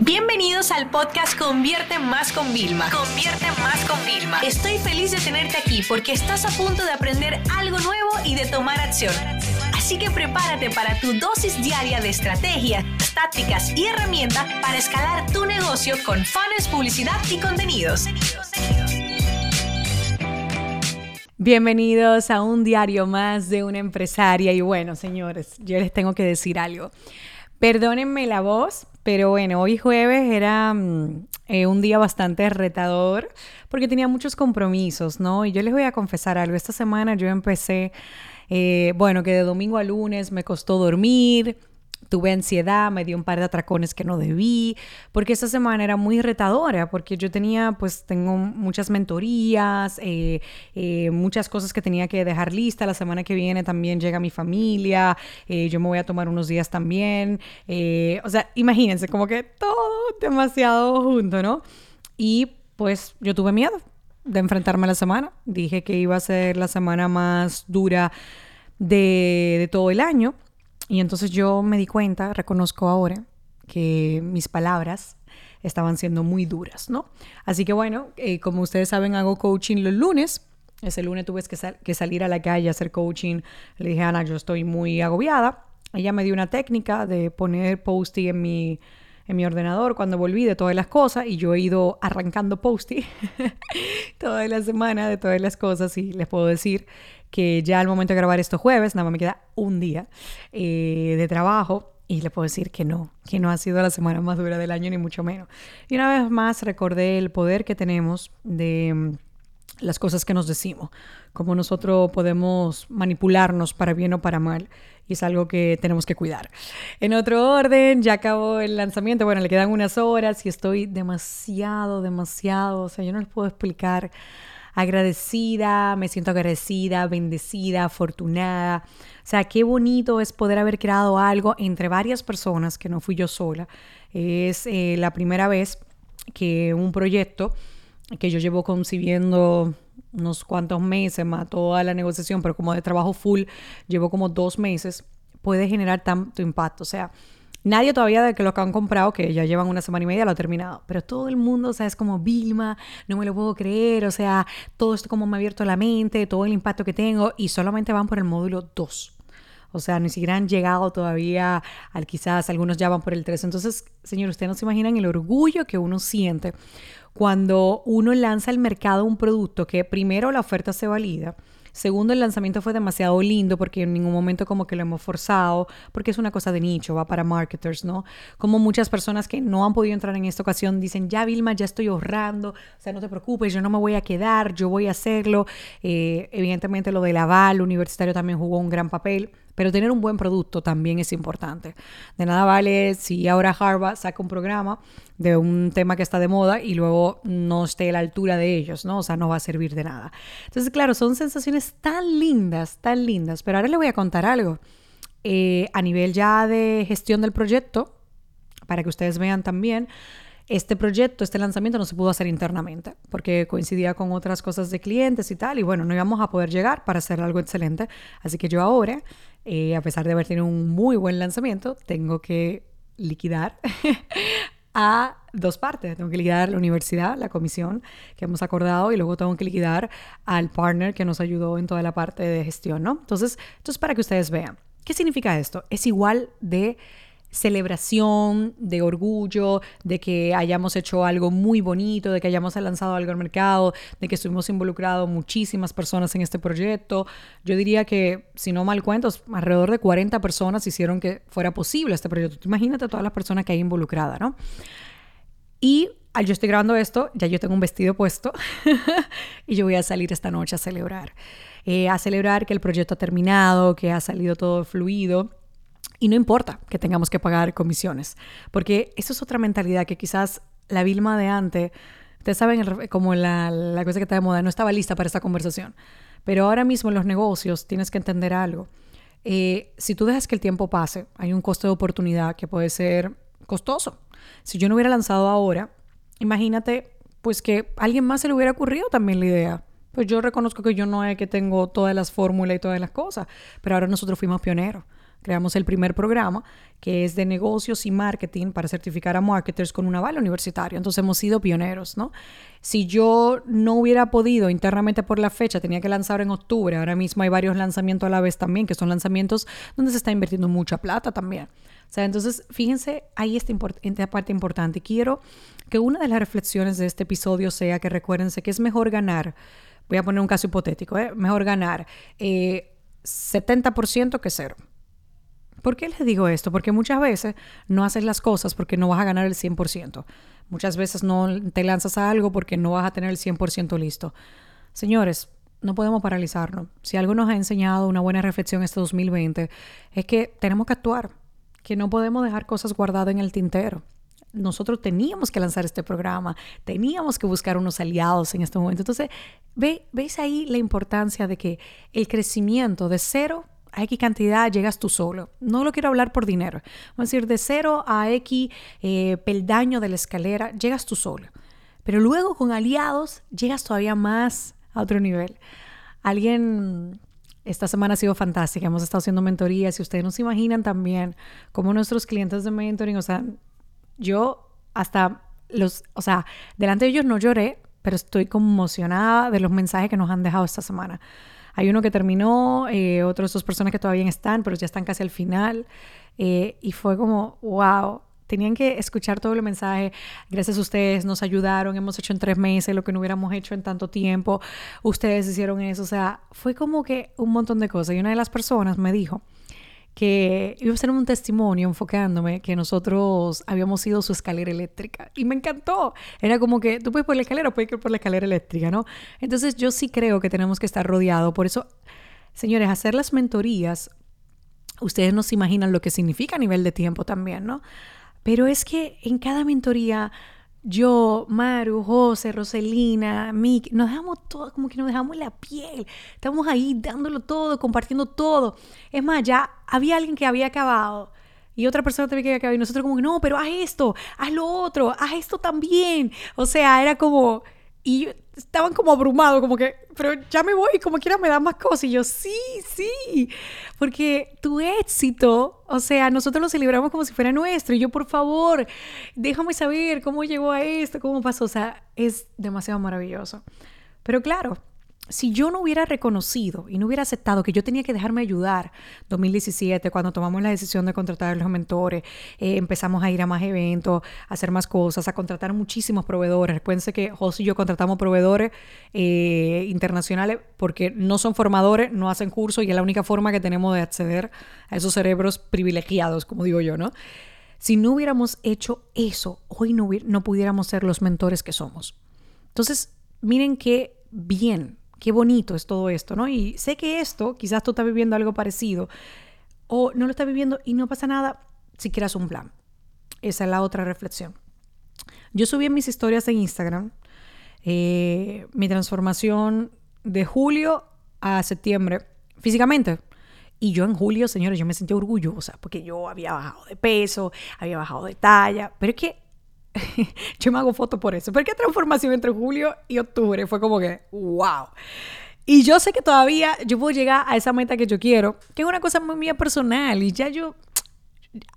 Bienvenidos al podcast Convierte Más con Vilma. Convierte Más con Vilma. Estoy feliz de tenerte aquí porque estás a punto de aprender algo nuevo y de tomar acción. Así que prepárate para tu dosis diaria de estrategias, tácticas y herramientas para escalar tu negocio con fans, publicidad y contenidos. Bienvenidos a un diario más de una empresaria. Y bueno, señores, yo les tengo que decir algo. Perdónenme la voz, pero bueno, hoy jueves era mm, eh, un día bastante retador porque tenía muchos compromisos, ¿no? Y yo les voy a confesar algo. Esta semana yo empecé, eh, bueno, que de domingo a lunes me costó dormir, tuve ansiedad, me dio un par de atracones que no debí, porque esta semana era muy retadora, porque yo tenía, pues tengo muchas mentorías, eh, eh, muchas cosas que tenía que dejar lista. La semana que viene también llega mi familia, eh, yo me voy a tomar unos días también. o sea, imagínense, como que todo demasiado junto, ¿no? Y pues yo tuve miedo de enfrentarme a la semana. Dije que iba a ser la semana más dura de, de todo el año y entonces yo me di cuenta, reconozco ahora, que mis palabras estaban siendo muy duras, ¿no? Así que bueno, eh, como ustedes saben, hago coaching los lunes. Ese lunes tuve que, salir a la calle a hacer coaching. Le dije, Ana, yo estoy muy agobiada. Ella me dio una técnica de poner post-it en mi, en mi ordenador cuando volví de todas las cosas y yo he ido arrancando post-it toda la semana de todas las cosas y les puedo decir que ya al momento de grabar estos jueves, nada más me queda un día eh, de trabajo y le puedo decir que no, que no ha sido la semana más dura del año, ni mucho menos. Y una vez más recordé el poder que tenemos de mm, las cosas que nos decimos, cómo nosotros podemos manipularnos para bien o para mal. Y es algo que tenemos que cuidar. En otro orden, ya acabó el lanzamiento. Bueno, le quedan unas horas y estoy demasiado, demasiado, o sea, yo no les puedo explicar agradecida, me siento agradecida, bendecida, afortunada. O sea, qué bonito es poder haber creado algo entre varias personas, que no fui yo sola. Es eh, la primera vez que un proyecto que yo llevo concibiendo unos cuantos meses, más toda la negociación, pero como de trabajo full, llevo como dos meses, puede generar tanto impacto. O sea, Nadie todavía de que los que han comprado, que ya llevan una semana y media, lo ha terminado. Pero todo el mundo, o sea, es como Vilma, no me lo puedo creer, o sea, todo esto como me ha abierto la mente, todo el impacto que tengo, y solamente van por el módulo 2. O sea, ni siquiera han llegado todavía al quizás, algunos ya van por el 3. Entonces, señor, ustedes no se imaginan el orgullo que uno siente cuando uno lanza al mercado un producto que primero la oferta se valida Segundo, el lanzamiento fue demasiado lindo porque en ningún momento como que lo hemos forzado, porque es una cosa de nicho, va para marketers, ¿no? Como muchas personas que no han podido entrar en esta ocasión dicen, ya Vilma, ya estoy ahorrando, o sea, no te preocupes, yo no me voy a quedar, yo voy a hacerlo. Eh, evidentemente lo del aval universitario también jugó un gran papel. Pero tener un buen producto también es importante. De nada vale si ahora Harvard saca un programa de un tema que está de moda y luego no esté a la altura de ellos, ¿no? O sea, no va a servir de nada. Entonces, claro, son sensaciones tan lindas, tan lindas. Pero ahora le voy a contar algo. Eh, a nivel ya de gestión del proyecto, para que ustedes vean también, este proyecto, este lanzamiento no se pudo hacer internamente porque coincidía con otras cosas de clientes y tal, y bueno, no íbamos a poder llegar para hacer algo excelente. Así que yo ahora, eh, a pesar de haber tenido un muy buen lanzamiento, tengo que liquidar a dos partes. Tengo que liquidar la universidad, la comisión que hemos acordado y luego tengo que liquidar al partner que nos ayudó en toda la parte de gestión, ¿no? Entonces, entonces para que ustedes vean, ¿qué significa esto? Es igual de celebración, de orgullo, de que hayamos hecho algo muy bonito, de que hayamos lanzado algo al mercado, de que estuvimos involucrados muchísimas personas en este proyecto. Yo diría que, si no mal cuento, alrededor de 40 personas hicieron que fuera posible este proyecto. Imagínate todas las personas que hay involucradas, ¿no? Y al yo estoy grabando esto, ya yo tengo un vestido puesto y yo voy a salir esta noche a celebrar. Eh, a celebrar que el proyecto ha terminado, que ha salido todo fluido y no importa que tengamos que pagar comisiones, porque eso es otra mentalidad que quizás la Vilma de antes, ustedes saben como la, cosa que está de moda, no estaba lista para esta conversación. Pero ahora mismo en los negocios tienes que entender algo. Eh, si tú dejas que el tiempo pase, hay un costo de oportunidad que puede ser costoso. Si yo no hubiera lanzado ahora, imagínate pues que a alguien más se le hubiera ocurrido también la idea. Pues yo reconozco que yo no es que tengo todas las fórmulas y todas las cosas, pero ahora nosotros fuimos pioneros. Creamos el primer programa que es de negocios y marketing para certificar a marketers con un aval universitario. Entonces hemos sido pioneros, ¿no? Si yo no hubiera podido internamente por la fecha, tenía que lanzar en octubre, ahora mismo hay varios lanzamientos a la vez también, que son lanzamientos donde se está invirtiendo mucha plata también. O sea, entonces, fíjense, ahí está esta parte importante. Quiero que una de las reflexiones de este episodio sea que recuérdense que es mejor ganar, voy a poner un caso hipotético, ¿eh? mejor ganar eh, 70% que cero. ¿Por qué les digo esto? Porque muchas veces no haces las cosas porque no vas a ganar el 100%. Muchas veces no te lanzas a algo porque no vas a tener el 100% listo. Señores, no podemos paralizarnos. Si algo nos ha enseñado una buena reflexión este 2020 es que tenemos que actuar, que no podemos dejar cosas guardadas en el tintero. Nosotros teníamos que lanzar este programa, teníamos que buscar unos aliados en este momento. Entonces, ve, ¿veis ahí la importancia de que el crecimiento de cero a X cantidad llegas tú solo. No lo quiero hablar por dinero. Vamos a decir, de cero a X eh, peldaño de la escalera, llegas tú solo. Pero luego con aliados llegas todavía más a otro nivel. Alguien, esta semana ha sido fantástica, hemos estado haciendo mentorías y ustedes no se imaginan también cómo nuestros clientes de mentoring, o sea, yo hasta los, o sea, delante de ellos no lloré, pero estoy conmocionada de los mensajes que nos han dejado esta semana. Hay uno que terminó, eh, otros dos personas que todavía están, pero ya están casi al final. Eh, y fue como, wow, tenían que escuchar todo el mensaje. Gracias a ustedes nos ayudaron, hemos hecho en tres meses lo que no hubiéramos hecho en tanto tiempo. Ustedes hicieron eso, o sea, fue como que un montón de cosas. Y una de las personas me dijo, que iba a ser un testimonio enfocándome que nosotros habíamos sido su escalera eléctrica. Y me encantó. Era como que tú puedes por la escalera, puedes ir por la escalera eléctrica, ¿no? Entonces yo sí creo que tenemos que estar rodeados. Por eso, señores, hacer las mentorías, ustedes no se imaginan lo que significa a nivel de tiempo también, ¿no? Pero es que en cada mentoría yo, Maru, José, Roselina, Mick, nos dejamos todo, como que nos dejamos la piel. Estamos ahí dándolo todo, compartiendo todo. Es más, ya había alguien que había acabado y otra persona también que había acabado y nosotros como no, pero haz esto, haz lo otro, haz esto también. O sea, era como, y estaban como abrumados, como que, pero ya me voy, como quiera me dan más cosas. Y yo, sí, sí, porque tu éxito, o sea, nosotros lo celebramos como si fuera nuestro. Y yo, por favor, déjame saber cómo llegó a esto, cómo pasó. O sea, es demasiado maravilloso. Pero claro, si yo no hubiera reconocido y no hubiera aceptado que yo tenía que dejarme ayudar, 2017, cuando tomamos la decisión de contratar a los mentores, eh, empezamos a ir a más eventos, a hacer más cosas, a contratar muchísimos proveedores. Recuérdense que José y yo contratamos proveedores eh, internacionales porque no son formadores, no hacen cursos y es la única forma que tenemos de acceder a esos cerebros privilegiados, como digo yo, ¿no? Si no hubiéramos hecho eso, hoy no, no pudiéramos ser los mentores que somos. Entonces, miren qué bien qué bonito es todo esto, ¿no? Y sé que esto, quizás tú estás viviendo algo parecido o no lo estás viviendo y no pasa nada si quieras un plan. Esa es la otra reflexión. Yo subí en mis historias en Instagram eh, mi transformación de julio a septiembre físicamente. Y yo en julio, señores, yo me sentí orgullosa porque yo había bajado de peso, había bajado de talla, pero es que yo me hago foto por eso. Pero qué transformación entre julio y octubre fue como que, wow. Y yo sé que todavía yo puedo llegar a esa meta que yo quiero, que es una cosa muy mía personal. Y ya yo,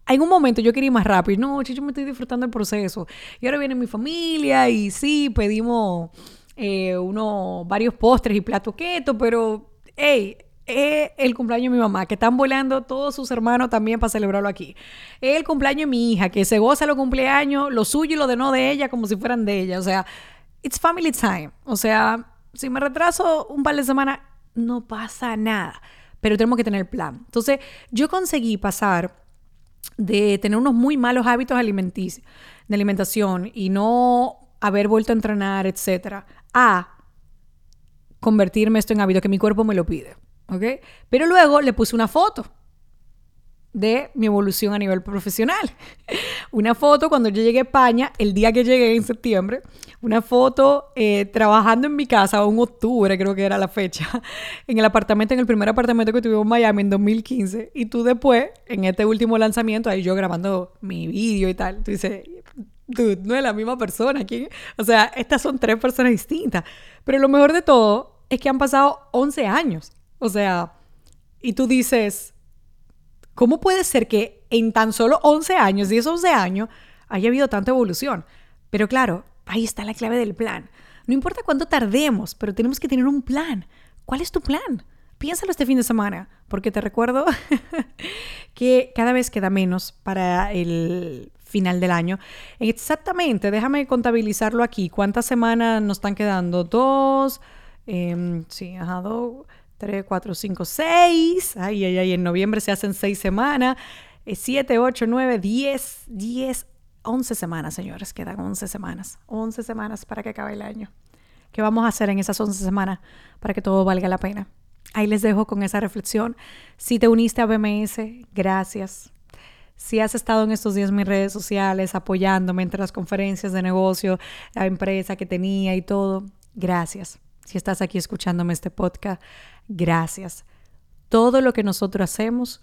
en un momento yo quería ir más rápido. No, yo me estoy disfrutando del proceso. Y ahora viene mi familia y sí, pedimos eh, uno, varios postres y plato keto, pero, hey, es el cumpleaños de mi mamá, que están volando todos sus hermanos también para celebrarlo aquí. El cumpleaños de mi hija, que se goza los cumpleaños, lo suyo y lo de no de ella, como si fueran de ella. O sea, it's family time. O sea, si me retraso un par de semanas, no pasa nada. Pero tenemos que tener plan. Entonces, yo conseguí pasar de tener unos muy malos hábitos alimenticios, de alimentación y no haber vuelto a entrenar, etcétera, a convertirme esto en hábito que mi cuerpo me lo pide. ¿Ok? Pero luego le puse una foto de mi evolución a nivel profesional. Una foto cuando yo llegué a España, el día que llegué en septiembre, una foto eh, trabajando en mi casa, un octubre creo que era la fecha, en el apartamento, en el primer apartamento que tuvimos en Miami en 2015. Y tú después, en este último lanzamiento, ahí yo grabando mi vídeo y tal, tú dices, dude, no es la misma persona. O sea, estas son tres personas distintas. Pero lo mejor de todo es que han pasado 11 años o sea, y tú dices, ¿Cómo puede ser que en tan solo 11 años, 10, 11 años, haya habido tanta evolución? Pero claro, ahí está la clave del plan. No importa cuánto tardemos, pero tenemos que tener un plan. ¿Cuál es tu plan? Piénsalo este fin de semana, porque te recuerdo que cada vez queda menos para el final del año. Exactamente, déjame contabilizarlo aquí. ¿Cuántas semanas nos están quedando? Dos, eh, sí, ajá, dos, tres, cuatro, cinco, seis. Ay, ay, ay, en noviembre se hacen seis semanas. Eh, siete, ocho, nueve, diez, diez, once semanas, señores. Quedan once semanas. Once semanas para que acabe el año. ¿Qué vamos a hacer en esas once semanas para que todo valga la pena? Ahí les dejo con esa reflexión. Si te uniste a BMS, gracias. Si has estado en estos días en mis redes sociales apoyándome entre las conferencias de negocio, la empresa que tenía y todo, gracias. Si estás aquí escuchándome este podcast, gracias. Todo lo que nosotros hacemos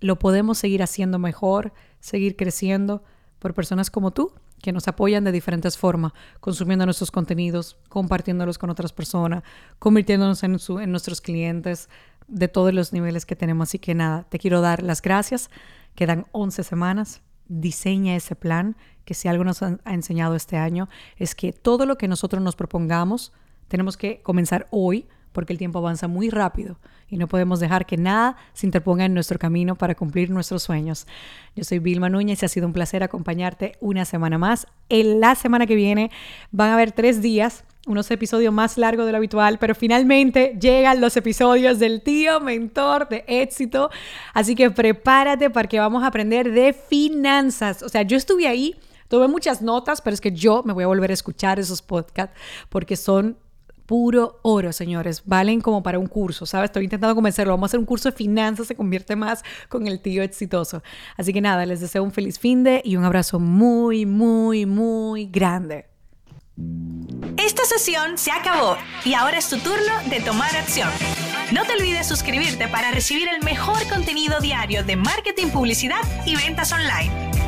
lo podemos seguir haciendo mejor, seguir creciendo por personas como tú que nos apoyan de diferentes formas, consumiendo nuestros contenidos, compartiéndolos con otras personas, convirtiéndonos en, nuestros clientes de todos los niveles que tenemos. Así que nada, te quiero dar las gracias Quedan 11 semanas. Diseña ese plan, que si algo nos ha enseñado este año es que todo lo que nosotros nos propongamos tenemos que comenzar hoy porque el tiempo avanza muy rápido y no podemos dejar que nada se interponga en nuestro camino para cumplir nuestros sueños. Yo soy Vilma Núñez y ha sido un placer acompañarte una semana más. En la semana que viene van a haber tres días unos episodios más largos de lo habitual, pero finalmente llegan los episodios del tío mentor de éxito. Así que prepárate porque vamos a aprender de finanzas. O sea, yo estuve ahí, tuve muchas notas, pero es que yo me voy a volver a escuchar esos podcasts porque son puro oro, señores. Valen como para un curso, ¿sabes? Estoy intentando convencerlo. Vamos a hacer un curso de finanzas, se convierte más con el tío exitoso. Así que nada, les deseo un feliz fin de y un abrazo muy, muy, muy grande. Esta sesión se acabó y ahora es tu turno de tomar acción. No te olvides suscribirte para recibir el mejor contenido diario de marketing, publicidad y ventas online.